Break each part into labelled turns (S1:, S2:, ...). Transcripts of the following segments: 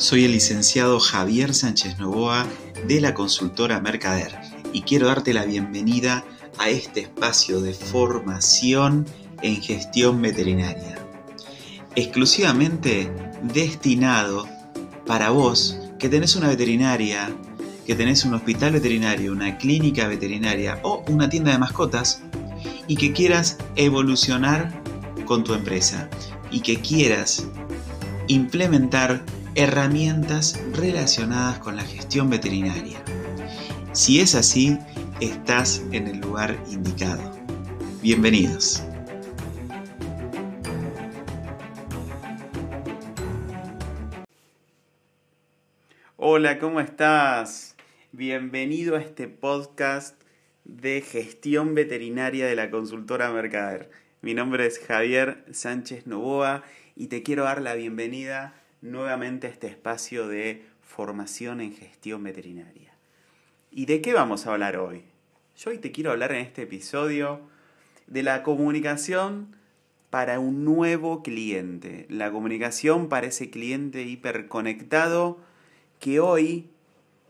S1: Soy el licenciado Javier Sánchez Novoa de la consultora Mercader y quiero darte la bienvenida a este espacio de formación en gestión veterinaria, exclusivamente destinado para vos que tenés una veterinaria, que tenés un hospital veterinario, una clínica veterinaria o una tienda de mascotas y que quieras evolucionar con tu empresa y que quieras implementar herramientas relacionadas con la gestión veterinaria. Si es así, estás en el lugar indicado. Bienvenidos. Hola, ¿cómo estás? Bienvenido a este podcast de gestión veterinaria de la consultora Mercader. Mi nombre es Javier Sánchez Novoa y te quiero dar la bienvenida nuevamente este espacio de formación en gestión veterinaria. ¿Y de qué vamos a hablar hoy? Yo hoy te quiero hablar en este episodio de la comunicación para un nuevo cliente, la comunicación para ese cliente hiperconectado que hoy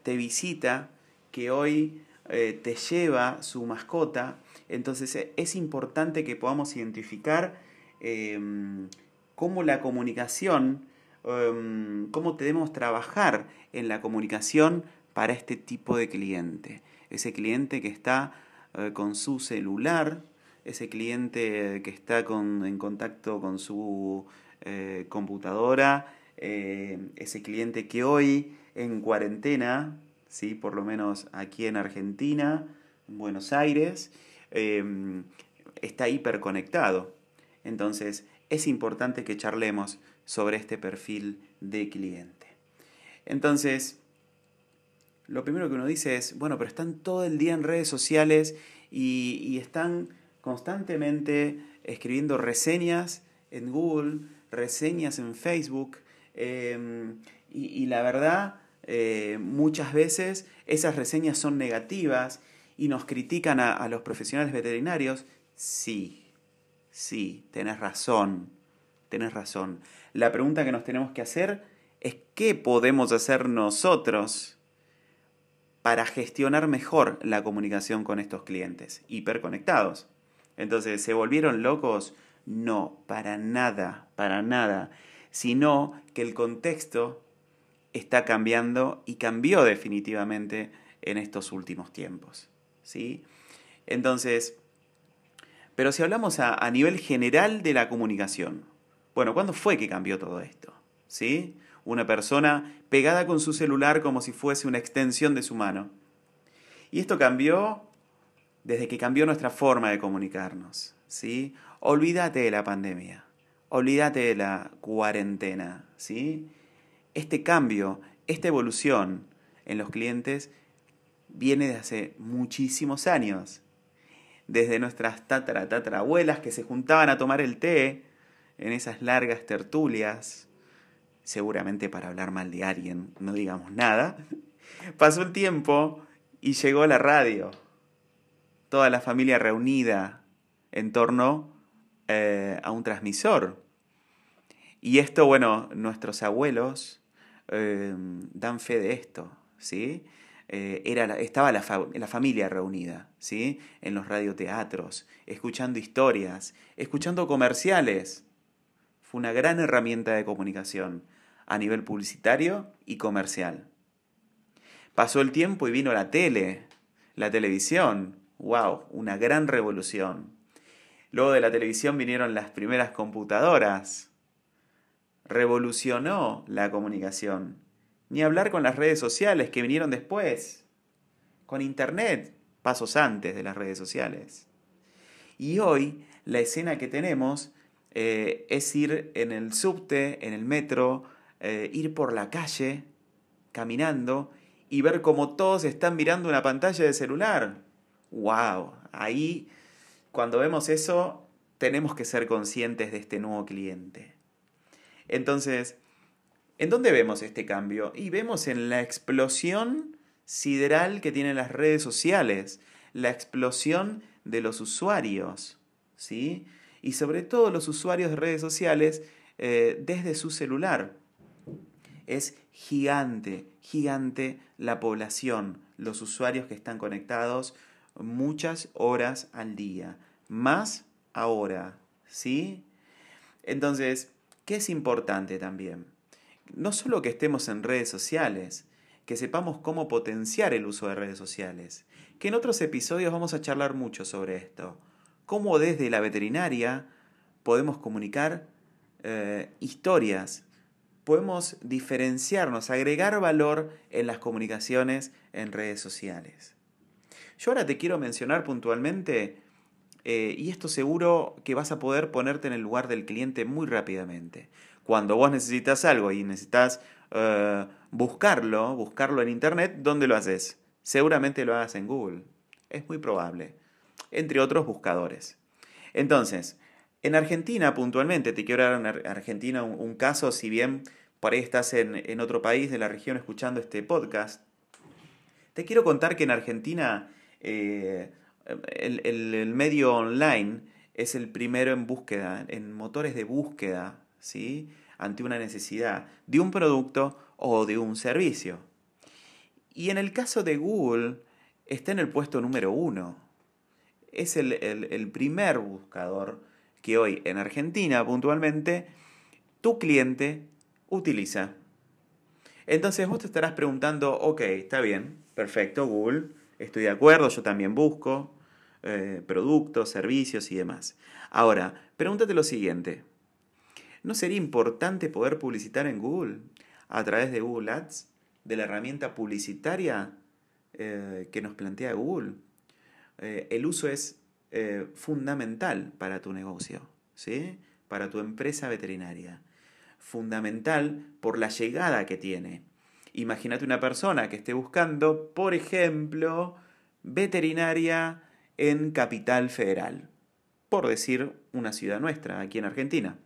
S1: te visita, que hoy eh, te lleva su mascota. Entonces e, es importante que podamos identificar em, cómo la comunicación Em, cómo debemos trabajar en la comunicación para este tipo de cliente. Ese cliente que está eh, con su celular, ese cliente que está en contacto con su eh, computadora, eh, ese cliente que hoy en cuarentena, ¿sí? por lo menos aquí en Argentina, en Buenos Aires, em, está hiperconectado. Entonces es importante que charlemos sobre este perfil de cliente. Entonces, lo primero que uno dice es, bueno, pero están todo el día en redes sociales y, están constantemente escribiendo reseñas en Google, reseñas en Facebook, em, y, la verdad, eh, muchas veces esas reseñas son negativas y nos critican a, a los profesionales veterinarios. Sí, sí, tenés razón, tenés razón. La pregunta que nos tenemos que hacer es qué podemos hacer nosotros para gestionar mejor la comunicación con estos clientes hiperconectados. Entonces, ¿se volvieron locos? No, para nada, para nada, sino que el contexto está cambiando y cambió definitivamente en estos últimos tiempos. ¿sí? Entonces, pero si hablamos a, a nivel general de la comunicación, bueno, ¿cuándo fue que cambió todo esto? ¿Sí? Una persona pegada con su celular como si fuese una extensión de su mano. Y esto cambió desde que cambió nuestra forma de comunicarnos. ¿sí? Olvídate de la pandemia, olvídate de la cuarentena. ¿sí? Este cambio, esta evolución en los clientes viene de hace muchísimos años. Desde nuestras tatara, abuelas que se juntaban a tomar el té en esas largas tertulias, seguramente para hablar mal de alguien, no digamos nada, pasó el tiempo y llegó la radio. Toda la familia reunida en torno eh, a un transmisor. Y esto, bueno, nuestros abuelos eh, dan fe de esto, ¿sí? Eh, era estaba la, la, familia reunida, ¿sí? En los radioteatros, escuchando historias, escuchando comerciales, fue una gran herramienta de comunicación a nivel publicitario y comercial. Pasó el tiempo y vino la tele, la televisión. ¡Wow! Una gran revolución. Luego de la televisión vinieron las primeras computadoras. Revolucionó la comunicación. Ni hablar con las redes sociales que vinieron después. Con Internet, pasos antes de las redes sociales. Y hoy la escena que tenemos eh, es ir en el subte, en el metro, eh, ir por la calle, caminando, y ver cómo todos están mirando una pantalla de celular. ¡Wow! Ahí, cuando vemos eso, tenemos que ser conscientes de este nuevo cliente. Entonces, ¿en dónde vemos este cambio? Y vemos en la explosión sideral que tienen las redes sociales, la explosión de los usuarios, ¿sí? Y sobre todo los usuarios de redes sociales eh, desde su celular. Es gigante, gigante la población, los usuarios que están conectados muchas horas al día. Más ahora, ¿sí? Entonces, ¿qué es importante también? No solo que estemos en redes sociales, que sepamos cómo potenciar el uso de redes sociales, que en otros episodios vamos a charlar mucho sobre esto, cómo desde la veterinaria podemos comunicar eh, historias, podemos diferenciarnos, agregar valor en las comunicaciones en redes sociales. Yo ahora te quiero mencionar puntualmente, eh, y esto seguro que vas a poder ponerte en el lugar del cliente muy rápidamente. Cuando vos necesitas algo y necesitas eh, buscarlo, buscarlo en Internet, ¿dónde lo haces? Seguramente lo hagas en Google. Es muy probable. Entre otros buscadores. Entonces, en Argentina puntualmente, te quiero dar en Argentina un, caso, si bien por ahí estás en, otro país de la región escuchando este podcast, te quiero contar que en Argentina eh, el, medio online es el primero en búsqueda, en motores de búsqueda, ¿sí? ante una necesidad de un producto o de un servicio. Y en el caso de Google, está en el puesto número uno. Es el, el primer buscador que hoy en Argentina puntualmente tu cliente utiliza. Entonces vos te estarás preguntando, ok, está bien, perfecto, Google, estoy de acuerdo, yo también busco eh, productos, servicios y demás. Ahora, pregúntate lo siguiente, ¿no sería importante poder publicitar en Google a través de Google Ads, de la herramienta publicitaria eh, que nos plantea Google? Eh, el uso es fundamental para tu negocio, ¿sí? para tu empresa veterinaria. Fundamental por la llegada que tiene. Imagínate una persona que esté buscando, por ejemplo, veterinaria en Capital Federal, por decir una ciudad nuestra, aquí en Argentina.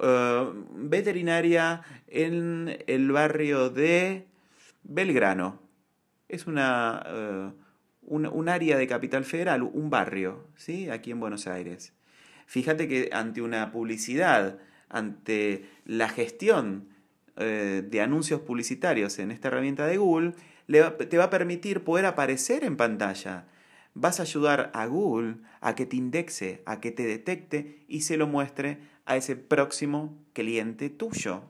S1: Eh, veterinaria en el barrio de Belgrano. Es una, eh, un, área de Capital Federal, un barrio, ¿sí? aquí en Buenos Aires. Fíjate que ante una publicidad, ante la gestión eh, de anuncios publicitarios en esta herramienta de Google, te va a permitir poder aparecer en pantalla. Vas a ayudar a Google a que te indexe, a que te detecte y se lo muestre a ese próximo cliente tuyo.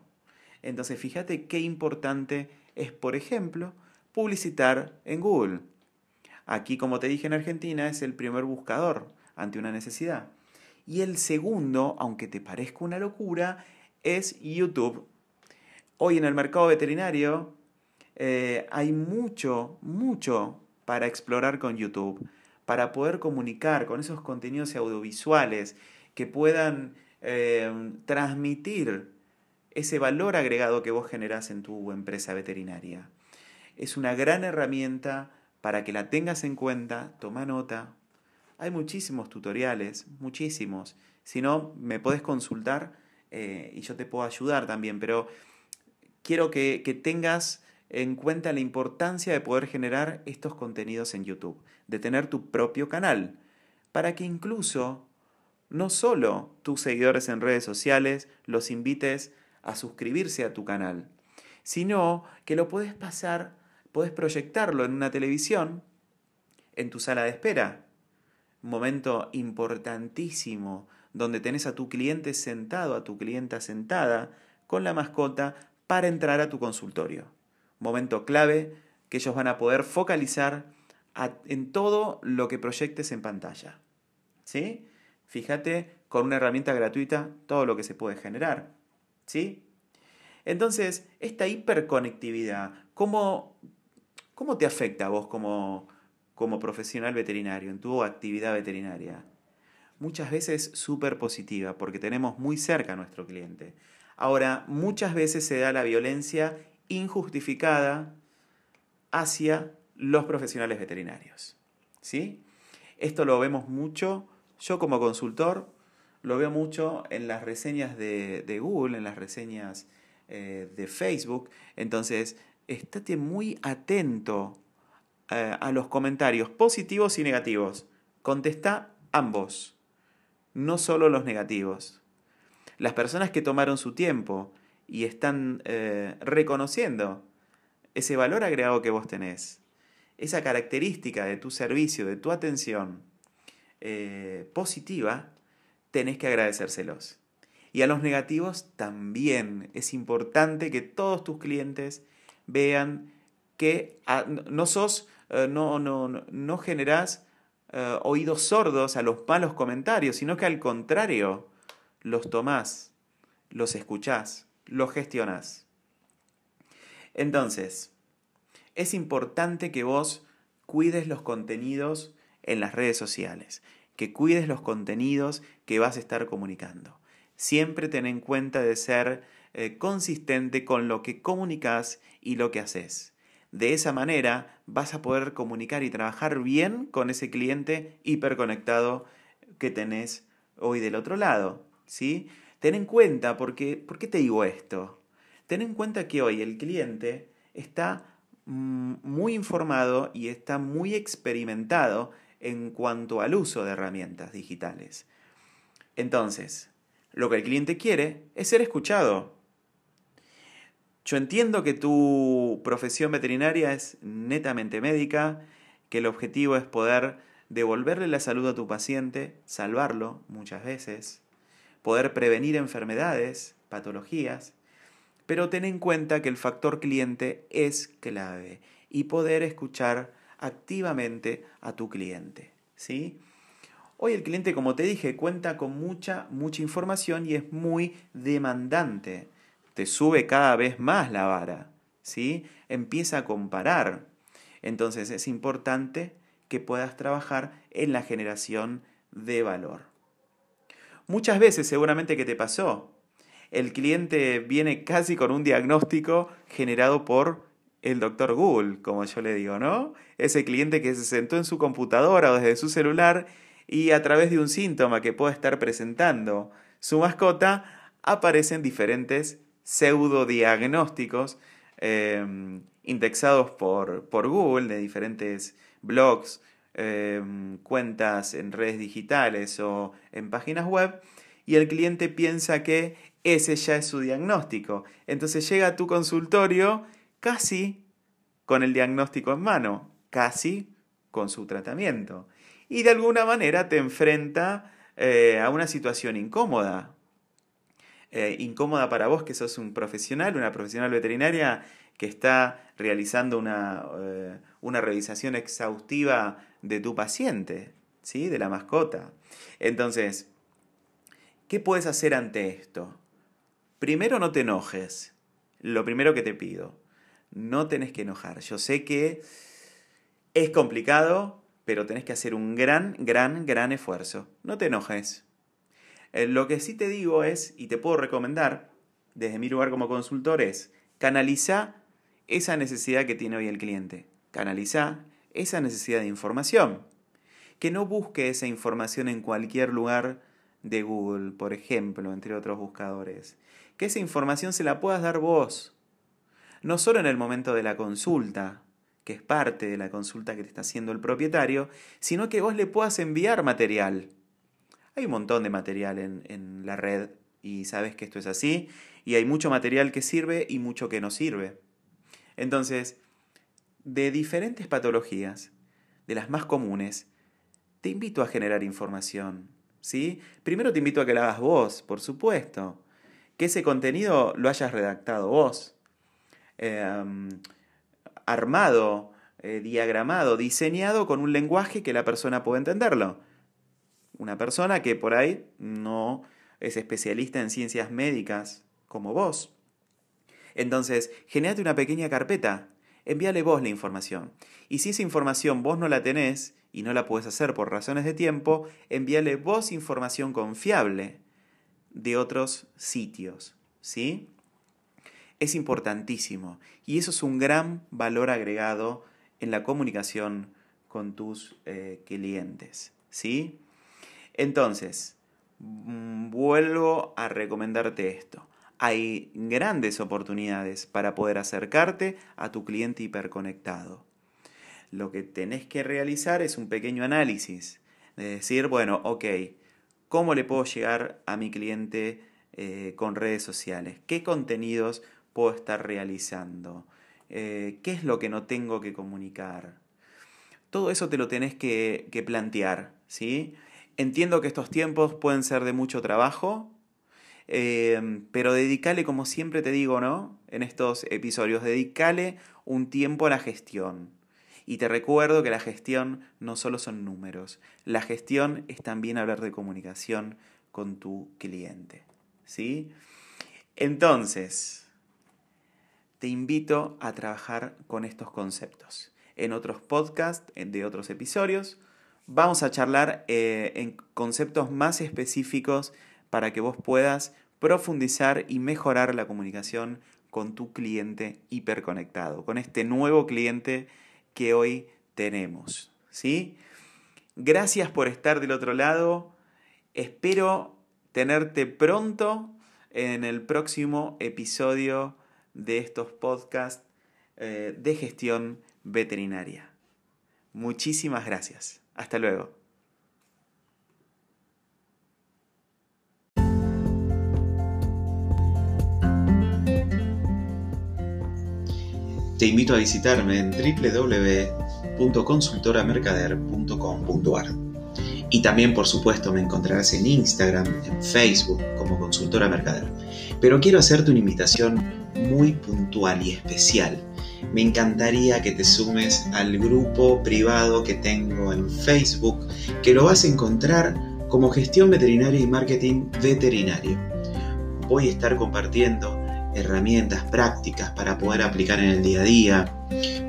S1: Entonces fíjate qué importante es, por ejemplo, publicitar en Google. Aquí, como te dije en Argentina, es el primer buscador ante una necesidad. Y el segundo, aunque te parezca una locura, es YouTube hoy en el mercado veterinario eh, hay mucho, mucho para explorar con YouTube, para poder comunicar con esos contenidos audiovisuales que puedan eh, transmitir ese valor agregado que vos generás en tu empresa veterinaria. Es una gran herramienta para que la tengas en cuenta, toma nota. Hay muchísimos tutoriales, muchísimos. Si no, me podés consultar eh, y yo te puedo ayudar también, pero quiero que, tengas en cuenta la importancia de poder generar estos contenidos en YouTube, de tener tu propio canal, para que incluso no solo tus seguidores en redes sociales los invites a suscribirse a tu canal, sino que lo puedes pasar, puedes proyectarlo en una televisión, en tu sala de espera. Momento importantísimo donde tenés a tu cliente sentado, a tu clienta sentada, con la mascota, para entrar a tu consultorio. Momento clave que ellos van a poder focalizar en todo lo que proyectes en pantalla. ¿Sí? Fíjate con una herramienta gratuita todo lo que se puede generar. ¿Sí? Entonces, esta hiperconectividad, ¿cómo, cómo te afecta a vos como, como profesional veterinario en tu actividad veterinaria? Muchas veces súper positiva porque tenemos muy cerca a nuestro cliente. Ahora, muchas veces se da la violencia injustificada hacia los profesionales veterinarios. ¿Sí? Esto lo vemos mucho, yo como consultor, lo veo mucho en las reseñas de, Google, en las reseñas eh, de Facebook. Entonces, estate muy atento eh, a los comentarios positivos y negativos. Contesta ambos, no solo los negativos. Las personas que tomaron su tiempo y están eh, reconociendo ese valor agregado que vos tenés, esa característica de tu servicio, de tu atención eh, positiva, tenés que agradecérselos. Y a los negativos también es importante que todos tus clientes vean que ah, no sos, eh, no, no, no generás eh, oídos sordos a los malos comentarios, sino que al contrario, los tomás, los escuchás, los gestionás. Entonces, es importante que vos cuides los contenidos en las redes sociales, que cuides los contenidos que vas a estar comunicando. Siempre ten en cuenta de ser eh, consistente con lo que comunicas y lo que haces. De esa manera vas a poder comunicar y trabajar bien con ese cliente hiperconectado que tenés hoy del otro lado. ¿sí? Ten en cuenta, porque, ¿por qué te digo esto? Ten en cuenta que hoy el cliente está mm, muy informado y está muy experimentado en cuanto al uso de herramientas digitales. Entonces, lo que el cliente quiere es ser escuchado. Yo entiendo que tu profesión veterinaria es netamente médica, que el objetivo es poder devolverle la salud a tu paciente, salvarlo muchas veces, poder prevenir enfermedades, patologías, pero ten en cuenta que el factor cliente es clave y poder escuchar activamente a tu cliente, ¿sí? Hoy el cliente, como te dije, cuenta con mucha, mucha información y es muy demandante. Te sube cada vez más la vara, ¿sí? Empieza a comparar. Entonces es importante que puedas trabajar en la generación de valor. Muchas veces seguramente que te pasó, el cliente viene casi con un diagnóstico generado por el doctor Google, como yo le digo, ¿no? Ese cliente que se sentó en su computadora o desde su celular y a través de un síntoma que puede estar presentando su mascota, aparecen diferentes pseudodiagnósticos eh, indexados por, por, Google de diferentes blogs, eh, cuentas en redes digitales o en páginas web, y el cliente piensa que ese ya es su diagnóstico. Entonces llega a tu consultorio casi con el diagnóstico en mano, casi con su tratamiento. Y de alguna manera te enfrenta eh, a una situación incómoda. Eh, incómoda para vos que sos un profesional, una profesional veterinaria que está realizando una, eh, una revisación exhaustiva de tu paciente, ¿sí? de la mascota. Entonces, ¿qué puedes hacer ante esto? Primero no te enojes. Lo primero que te pido. No tenés que enojar. Yo sé que es complicado, pero tenés que hacer un gran, gran, gran esfuerzo. No te enojes. Eh, lo que sí te digo es, y te puedo recomendar, desde mi lugar como consultor, es canaliza esa necesidad que tiene hoy el cliente. Canaliza esa necesidad de información. Que no busque esa información en cualquier lugar de Google, por ejemplo, entre otros buscadores que esa información se la puedas dar vos. No solo en el momento de la consulta, que es parte de la consulta que te está haciendo el propietario, sino que vos le puedas enviar material. Hay un montón de material en, la red y sabes que esto es así, y hay mucho material que sirve y mucho que no sirve. Entonces, de diferentes patologías, de las más comunes, te invito a generar información. ¿sí? Primero te invito a que la hagas vos, por supuesto que ese contenido lo hayas redactado vos, em, armado, eh, diagramado, diseñado con un lenguaje que la persona pueda entenderlo. Una persona que por ahí no es especialista en ciencias médicas como vos. Entonces, generate una pequeña carpeta, envíale vos la información. Y si esa información vos no la tenés y no la puedes hacer por razones de tiempo, envíale vos información confiable de otros sitios, ¿sí? Es importantísimo y eso es un gran valor agregado en la comunicación con tus eh, clientes, ¿sí? Entonces, mm, vuelvo a recomendarte esto. Hay grandes oportunidades para poder acercarte a tu cliente hiperconectado. Lo que tenés que realizar es un pequeño análisis, de decir, bueno, ok, cómo le puedo llegar a mi cliente eh, con redes sociales? ¿Qué contenidos puedo estar realizando? Eh, ¿Qué es lo que no tengo que comunicar? Todo eso te lo tenés que, que plantear, ¿sí? Entiendo que estos tiempos pueden ser de mucho trabajo, eh, pero dedicale, como siempre te digo, ¿no? En estos episodios, dedicale un tiempo a la gestión. Y te recuerdo que la gestión no solo son números, la gestión es también hablar de comunicación con tu cliente. ¿Sí? Entonces, te invito a trabajar con estos conceptos. En otros podcasts, de otros episodios, vamos a charlar eh, en conceptos más específicos para que vos puedas profundizar y mejorar la comunicación con tu cliente hiperconectado, con este nuevo cliente que hoy tenemos. ¿sí? Gracias por estar del otro lado. Espero tenerte pronto en el próximo episodio de estos podcasts eh, de gestión veterinaria. Muchísimas gracias. Hasta luego.
S2: Te invito a visitarme en www.consultoramercader.com.ar. Y también, por supuesto, me encontrarás en Instagram, en Facebook como Consultora Mercader. Pero quiero hacerte una invitación muy puntual y especial. Me encantaría que te sumes al grupo privado que tengo en Facebook, que lo vas a encontrar como Gestión Veterinaria y Marketing Veterinario. Voy a estar compartiendo herramientas prácticas para poder aplicar en el día a día,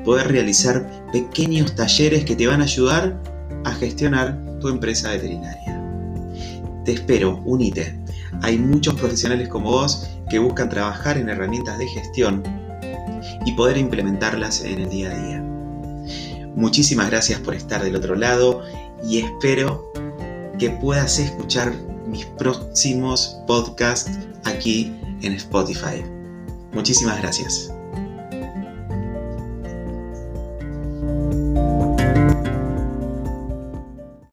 S2: poder realizar pequeños talleres que te van a ayudar a gestionar tu empresa veterinaria. Te espero, unite. Hay muchos profesionales como vos que buscan trabajar en herramientas de gestión y poder implementarlas en el día a día. Muchísimas gracias por estar del otro lado y espero que puedas escuchar mis próximos podcasts aquí en Spotify. Muchísimas gracias.